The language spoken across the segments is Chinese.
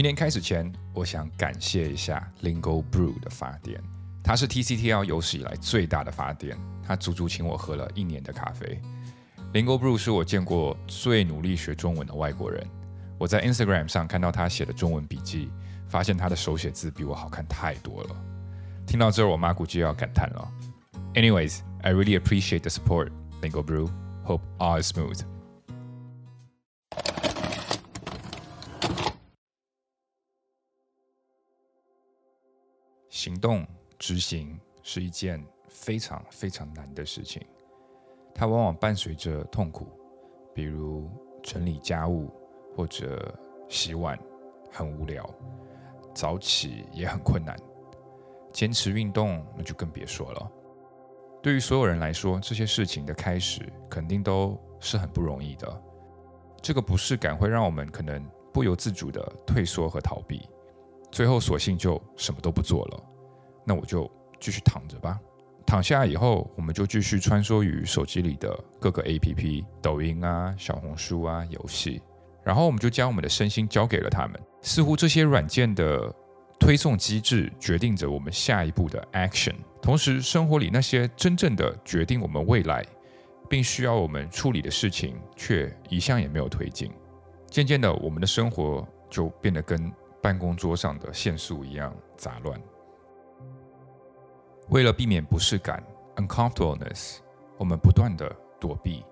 今天开始前，我想感谢一下 Lingo Brew 的发电，它是 TCTL 有史以来最大的发电，它足足请我喝了一年的咖啡。Lingo Brew 是我见过最努力学中文的外国人。我在 Instagram 上看到他写的中文笔记，发现他的手写字比我好看太多了。听到这儿，我妈估计要感叹了。Anyways, I really appreciate the support, Lingo Brew. Hope all is smooth. 行动执行是一件非常非常难的事情，它往往伴随着痛苦，比如整理家务或者洗碗很无聊，早起也很困难，坚持运动那就更别说了。对于所有人来说，这些事情的开始肯定都是很不容易的。这个不适感会让我们可能不由自主的退缩和逃避。最后，索性就什么都不做了。那我就继续躺着吧。躺下以后，我们就继续穿梭于手机里的各个 APP，抖音啊、小红书啊、游戏。然后，我们就将我们的身心交给了他们。似乎这些软件的推送机制决定着我们下一步的 action。同时，生活里那些真正的决定我们未来，并需要我们处理的事情，却一向也没有推进。渐渐的，我们的生活就变得跟……办公桌上的线束一样杂乱。为了避免不适感 （uncomfortableness），我们不断的躲避，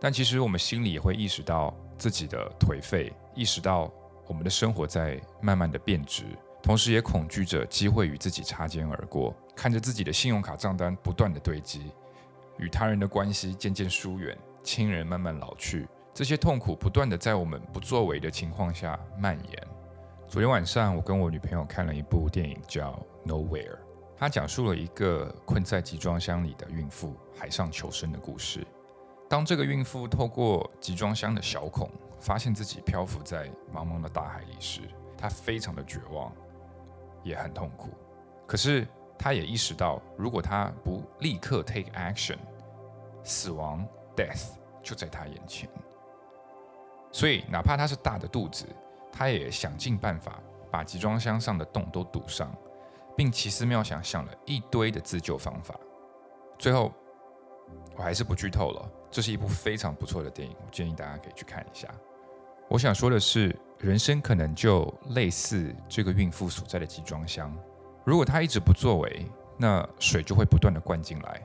但其实我们心里也会意识到自己的颓废，意识到我们的生活在慢慢的变质，同时也恐惧着机会与自己擦肩而过，看着自己的信用卡账单不断的堆积，与他人的关系渐渐疏远，亲人慢慢老去，这些痛苦不断的在我们不作为的情况下蔓延。昨天晚上，我跟我女朋友看了一部电影，叫《Nowhere》。他讲述了一个困在集装箱里的孕妇海上求生的故事。当这个孕妇透过集装箱的小孔，发现自己漂浮在茫茫的大海里时，她非常的绝望，也很痛苦。可是，她也意识到，如果她不立刻 take action，死亡 （death） 就在她眼前。所以，哪怕她是大的肚子。他也想尽办法把集装箱上的洞都堵上，并奇思妙想想了一堆的自救方法。最后，我还是不剧透了。这是一部非常不错的电影，我建议大家可以去看一下。我想说的是，人生可能就类似这个孕妇所在的集装箱。如果她一直不作为，那水就会不断的灌进来，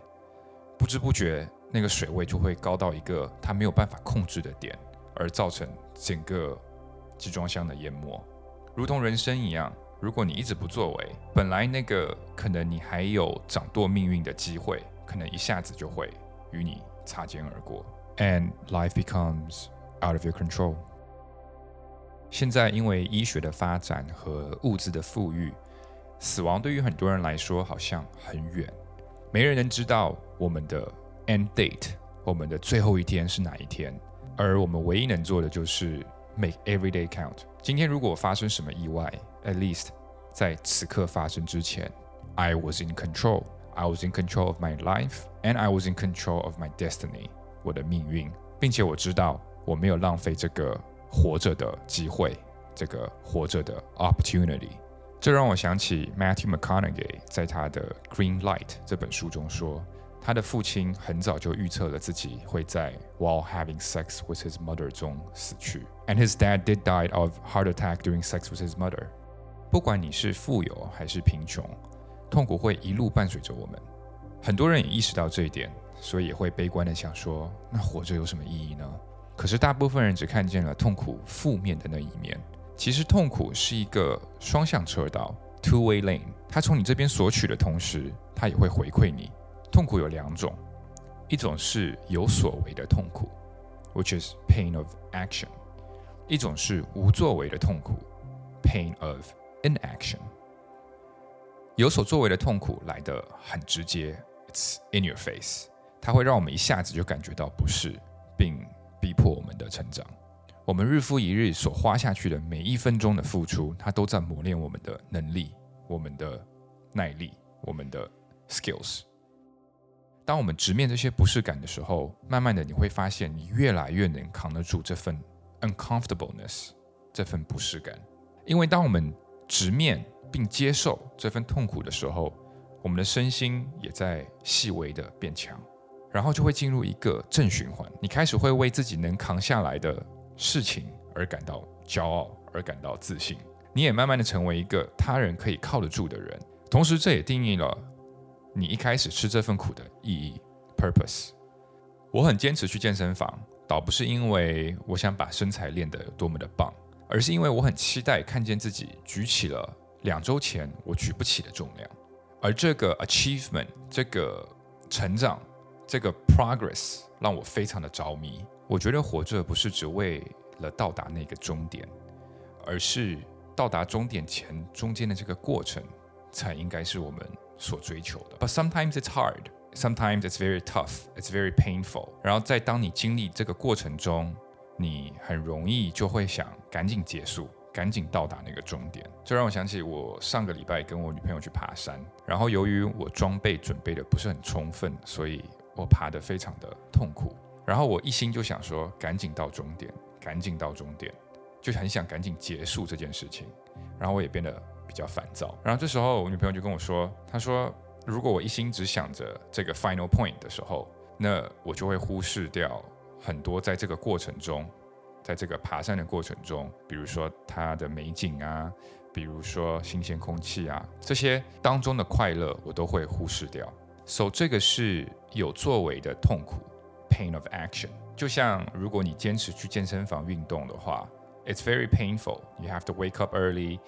不知不觉那个水位就会高到一个她没有办法控制的点，而造成整个。集装箱的淹没，如同人生一样。如果你一直不作为，本来那个可能你还有掌舵命运的机会，可能一下子就会与你擦肩而过。And life becomes out of your control。现在因为医学的发展和物质的富裕，死亡对于很多人来说好像很远，没人能知道我们的 end date，我们的最后一天是哪一天。而我们唯一能做的就是。Make every day count。今天如果发生什么意外，at least 在此刻发生之前，I was in control。I was in control of my life and I was in control of my destiny。我的命运，并且我知道我没有浪费这个活着的机会，这个活着的 opportunity。这让我想起 Matthew McConaughey 在他的《Green Light》这本书中说。他的父亲很早就预测了自己会在 while having sex with his mother 中死去，and his dad did die of heart attack during sex with his mother。不管你是富有还是贫穷，痛苦会一路伴随着我们。很多人也意识到这一点，所以也会悲观的想说：那活着有什么意义呢？可是大部分人只看见了痛苦负面的那一面。其实痛苦是一个双向车道 （two-way lane），它从你这边索取的同时，它也会回馈你。痛苦有两种，一种是有所为的痛苦，which is pain of action；一种是无作为的痛苦，pain of inaction。有所作为的痛苦来得很直接，it's in your face，它会让我们一下子就感觉到不适，并逼迫我们的成长。我们日复一日所花下去的每一分钟的付出，它都在磨练我们的能力、我们的耐力、我们的 skills。当我们直面这些不适感的时候，慢慢的你会发现，你越来越能扛得住这份 uncomfortableness，这份不适感。因为当我们直面并接受这份痛苦的时候，我们的身心也在细微的变强，然后就会进入一个正循环。你开始会为自己能扛下来的事情而感到骄傲，而感到自信。你也慢慢的成为一个他人可以靠得住的人。同时，这也定义了你一开始吃这份苦的意义 （purpose）。我很坚持去健身房，倒不是因为我想把身材练得有多么的棒，而是因为我很期待看见自己举起了两周前我举不起的重量。而这个 achievement，这个成长，这个 progress，让我非常的着迷。我觉得活着不是只为了到达那个终点，而是到达终点前中间的这个过程，才应该是我们所追求的。But sometimes it's hard. Sometimes it's very tough, it's very painful. 然后在当你经历这个过程中，你很容易就会想赶紧结束，赶紧到达那个终点。这让我想起我上个礼拜跟我女朋友去爬山，然后由于我装备准备的不是很充分，所以我爬得非常的痛苦。然后我一心就想说赶紧到终点，赶紧到终点，就很想赶紧结束这件事情。然后我也变得比较烦躁。然后这时候我女朋友就跟我说，她说。如果我一心只想着这个 final point 的时候，那我就会忽视掉很多在这个过程中，在这个爬山的过程中，比如说它的美景啊，比如说新鲜空气啊，这些当中的快乐我都会忽视掉。So 这个是有作为的痛苦，pain of action。就像如果你坚持去健身房运动的话，it's very painful. You have to wake up early,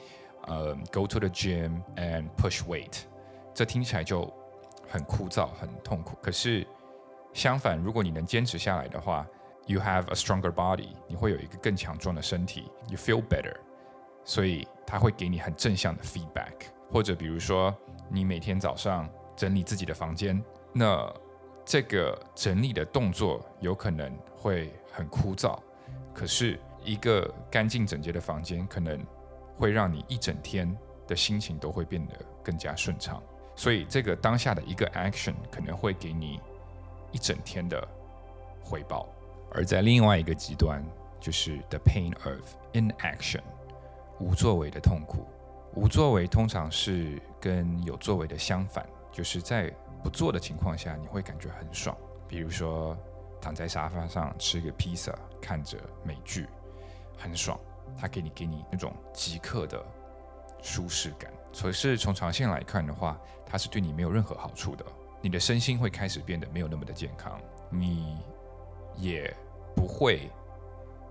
um, go to the gym and push weight. 这听起来就很枯燥、很痛苦。可是相反，如果你能坚持下来的话，you have a stronger body，你会有一个更强壮的身体，you feel better，所以它会给你很正向的 feedback。或者比如说，你每天早上整理自己的房间，那这个整理的动作有可能会很枯燥，可是一个干净整洁的房间，可能会让你一整天的心情都会变得更加顺畅。所以，这个当下的一个 action 可能会给你一整天的回报，而在另外一个极端，就是 the pain of inaction，无作为的痛苦。无作为通常是跟有作为的相反，就是在不做的情况下，你会感觉很爽。比如说，躺在沙发上吃个披萨，看着美剧，很爽，它给你给你那种即刻的舒适感。可是从长线来看的话，它是对你没有任何好处的。你的身心会开始变得没有那么的健康，你也不会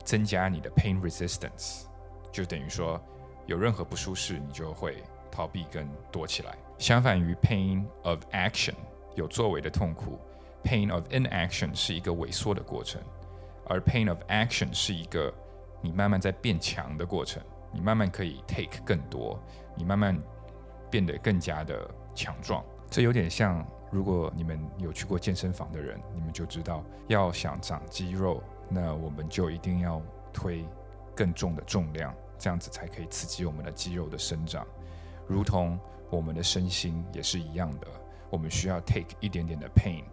增加你的 pain resistance，就等于说有任何不舒适，你就会逃避跟躲起来。相反于 pain of action 有作为的痛苦，pain of inaction 是一个萎缩的过程，而 pain of action 是一个你慢慢在变强的过程，你慢慢可以 take 更多，你慢慢。变得更加的强壮，这有点像，如果你们有去过健身房的人，你们就知道，要想长肌肉，那我们就一定要推更重的重量，这样子才可以刺激我们的肌肉的生长。如同我们的身心也是一样的，我们需要 take 一点点的 pain，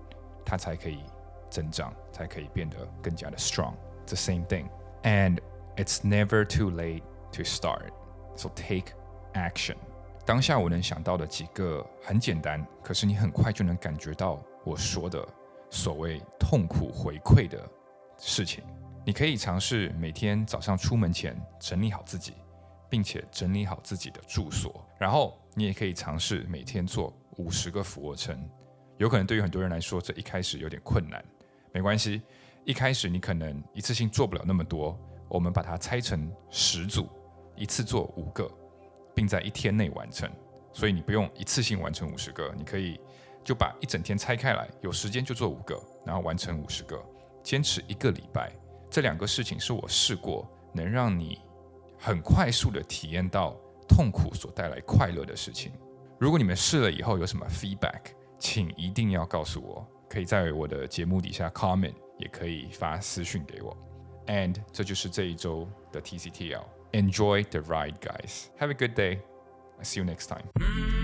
它才可以增长，才可以变得更加的 strong。The same thing, and it's never too late to start. So take action. 当下我能想到的几个很简单，可是你很快就能感觉到我说的所谓痛苦回馈的事情。你可以尝试每天早上出门前整理好自己，并且整理好自己的住所。然后你也可以尝试每天做五十个俯卧撑。有可能对于很多人来说，这一开始有点困难，没关系。一开始你可能一次性做不了那么多，我们把它拆成十组，一次做五个。并在一天内完成，所以你不用一次性完成五十个，你可以就把一整天拆开来，有时间就做五个，然后完成五十个，坚持一个礼拜。这两个事情是我试过能让你很快速的体验到痛苦所带来快乐的事情。如果你们试了以后有什么 feedback，请一定要告诉我，可以在我的节目底下 comment，也可以发私讯给我。And 这就是这一周的 TCTL。Enjoy the ride, guys. Have a good day. I see you next time.